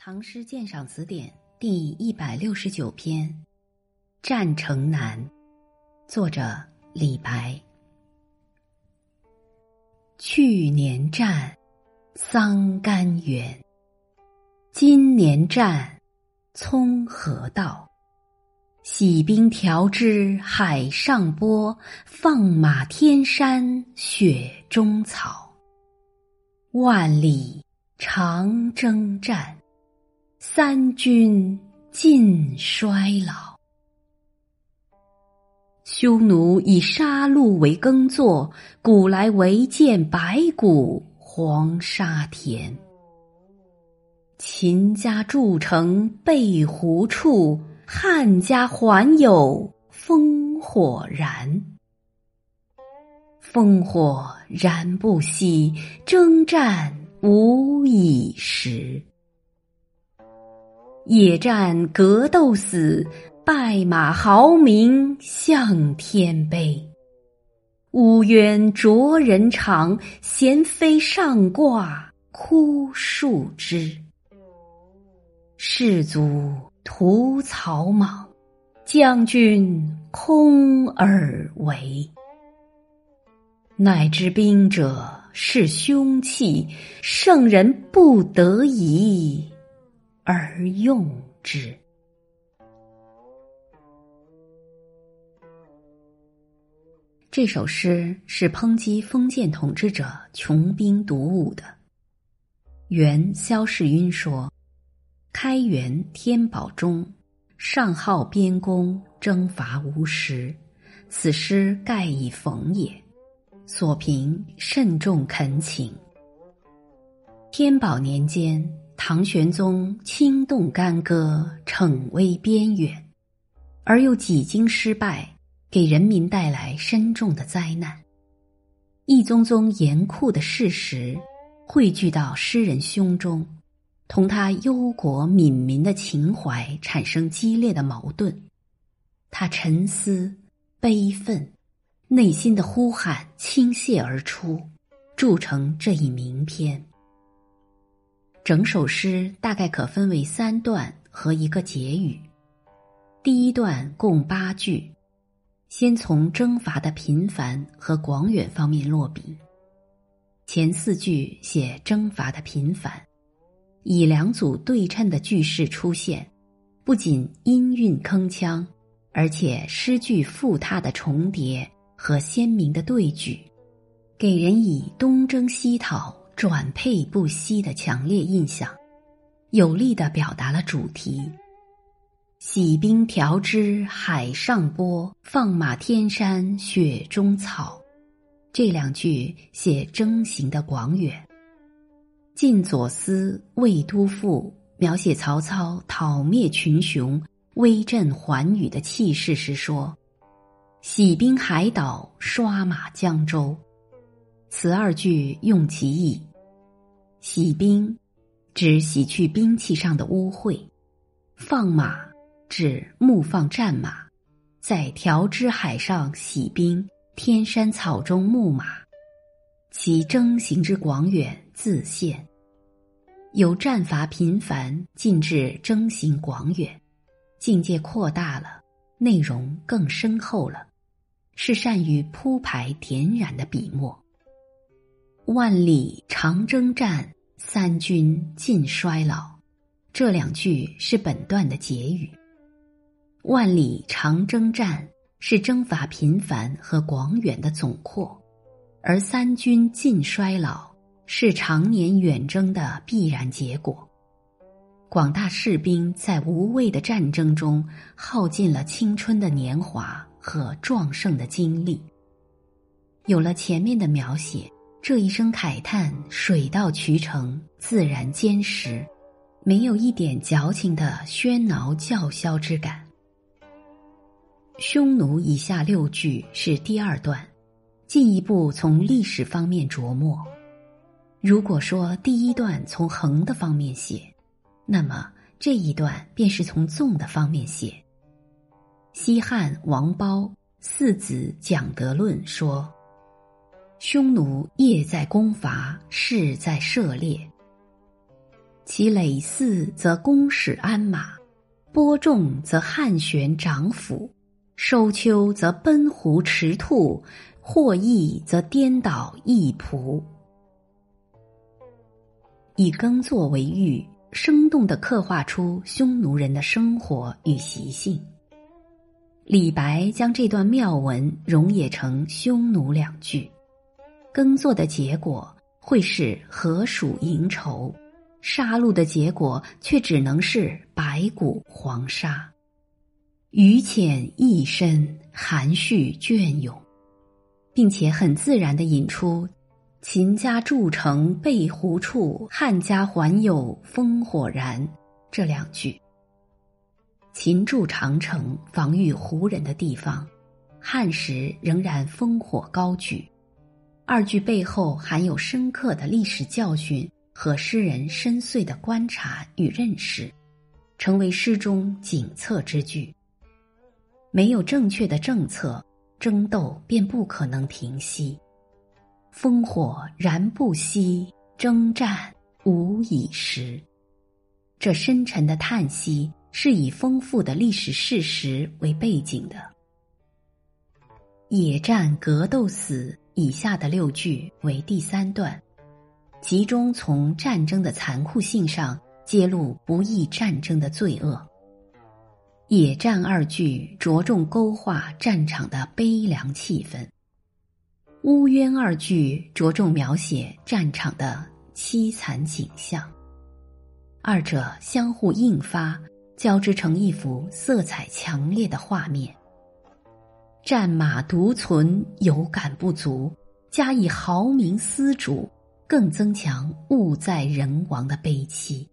《唐诗鉴赏词典》第一百六十九篇，《战城南》，作者李白。去年战，桑干远；今年战，葱河道。洗兵条支海上波，放马天山雪中草。万里长征战。三军尽衰老，匈奴以杀戮为耕作，古来唯见白骨黄沙田。秦家筑城背胡处，汉家还有烽火燃。烽火燃不息，征战无已时。野战格斗死，败马豪名向天悲。乌鸢啄人肠，衔飞上挂枯树枝。士卒屠草莽，将军空而为。乃知兵者是凶器，圣人不得已。而用之。这首诗是抨击封建统治者穷兵黩武的。元萧世晕说：“开元天宝中，上好边功，征伐无时。此诗盖以讽也。所评慎重恳请。天宝年间。”唐玄宗轻动干戈，逞威边远，而又几经失败，给人民带来深重的灾难。一宗宗严酷的事实汇聚到诗人胸中，同他忧国悯民的情怀产生激烈的矛盾。他沉思、悲愤，内心的呼喊倾泻而出，铸成这一名篇。整首诗大概可分为三段和一个结语。第一段共八句，先从征伐的频繁和广远方面落笔。前四句写征伐的频繁，以两组对称的句式出现，不仅音韵铿锵，而且诗句复沓的重叠和鲜明的对句，给人以东征西讨。转配不息的强烈印象，有力的表达了主题。洗兵条支海上波，放马天山雪中草。这两句写征行的广远。晋左思《魏都赋》描写曹操讨灭群雄、威震寰宇的气势时说：“洗兵海岛，刷马江州。”此二句用其意。洗兵，指洗去兵器上的污秽；放马，指牧放战马，在条支海上洗兵，天山草中牧马。其征行之广远，自现。由战伐频繁进至征行广远，境界扩大了，内容更深厚了，是善于铺排点染的笔墨。万里长征战，三军尽衰老。这两句是本段的结语。万里长征战是征伐频繁和广远的总括，而三军尽衰老是常年远征的必然结果。广大士兵在无畏的战争中耗尽了青春的年华和壮盛的精力。有了前面的描写。这一声慨叹，水到渠成，自然坚实，没有一点矫情的喧闹叫嚣之感。匈奴以下六句是第二段，进一步从历史方面琢磨。如果说第一段从横的方面写，那么这一段便是从纵的方面写。西汉王褒《四子讲德论》说。匈奴夜在攻伐，事在涉猎。其累四则弓矢鞍马，播种则汉玄长斧，收秋则奔狐驰兔，获益则颠倒一仆。以耕作为喻，生动的刻画出匈奴人的生活与习性。李白将这段妙文融也成匈奴两句，耕作的结果会是河鼠蝇愁。杀戮的结果却只能是白骨黄沙，鱼浅意深，含蓄隽永，并且很自然的引出“秦家筑城背胡处，汉家还有烽火燃”这两句。秦筑长城防御胡人的地方，汉时仍然烽火高举，二句背后含有深刻的历史教训。和诗人深邃的观察与认识，成为诗中警策之句。没有正确的政策，争斗便不可能平息。烽火燃不息，征战无已时。这深沉的叹息是以丰富的历史事实为背景的。野战格斗死以下的六句为第三段。集中从战争的残酷性上揭露不义战争的罪恶。野战二句着重勾画战场的悲凉气氛。乌鸢二句着重描写战场的凄惨景象。二者相互映发，交织成一幅色彩强烈的画面。战马独存，有感不足，加以豪名丝主。更增强物在人亡的悲戚，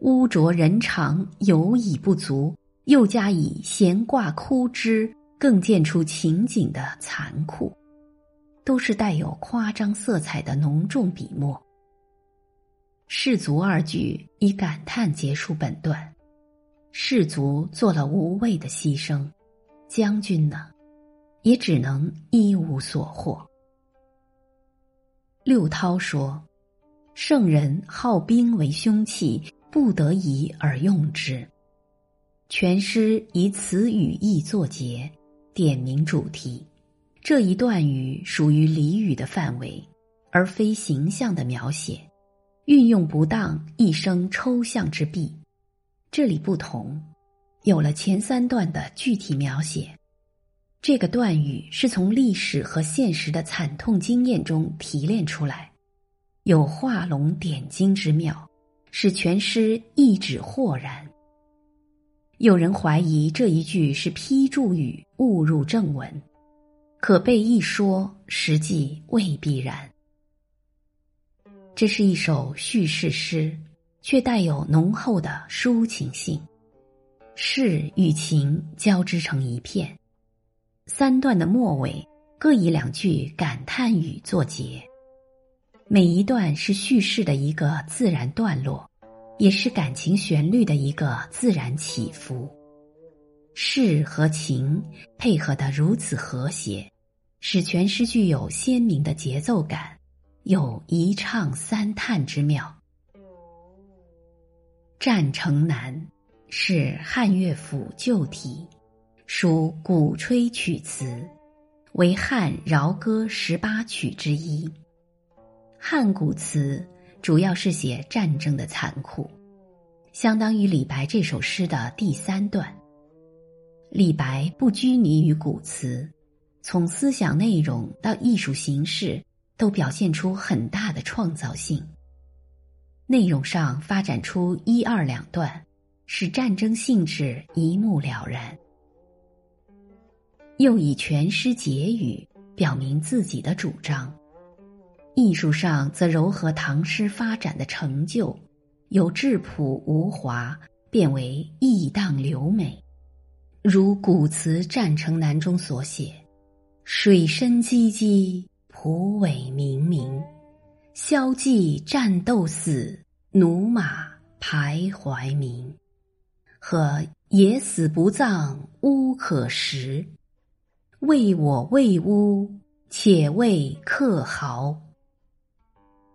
污浊人肠有已不足，又加以闲挂枯枝，更见出情景的残酷，都是带有夸张色彩的浓重笔墨。士卒二句以感叹结束本段，士卒做了无谓的牺牲，将军呢，也只能一无所获。六韬说：“圣人好兵为凶器，不得已而用之。”全诗以此语意作结，点明主题。这一段语属于俚语的范围，而非形象的描写，运用不当，一生抽象之弊。这里不同，有了前三段的具体描写。这个段语是从历史和现实的惨痛经验中提炼出来，有画龙点睛之妙，使全诗一指豁然。有人怀疑这一句是批注语，误入正文，可被一说，实际未必然。这是一首叙事诗，却带有浓厚的抒情性，事与情交织成一片。三段的末尾各以两句感叹语作结，每一段是叙事的一个自然段落，也是感情旋律的一个自然起伏。事和情配合的如此和谐，使全诗具有鲜明的节奏感，有一唱三叹之妙。《战城南》是汉乐府旧题。属鼓吹曲词，为汉饶歌十八曲之一。汉古词主要是写战争的残酷，相当于李白这首诗的第三段。李白不拘泥于古词，从思想内容到艺术形式，都表现出很大的创造性。内容上发展出一二两段，使战争性质一目了然。又以全诗结语表明自己的主张，艺术上则糅合唐诗发展的成就，由质朴无华变为意荡流美，如古词《战城南》中所写：“水深唧唧，蒲苇冥冥，萧骑战斗死，驽马徘徊鸣。”和“野死不葬，乌可食。”为我为乌，且为克豪。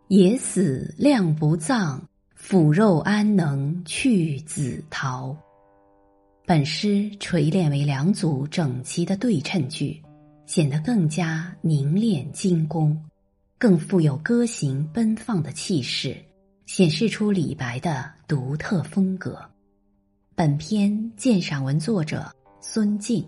野死量不葬，腐肉安能去紫桃？本诗锤炼为两组整齐的对称句，显得更加凝练精工，更富有歌行奔放的气势，显示出李白的独特风格。本篇鉴赏文作者孙静。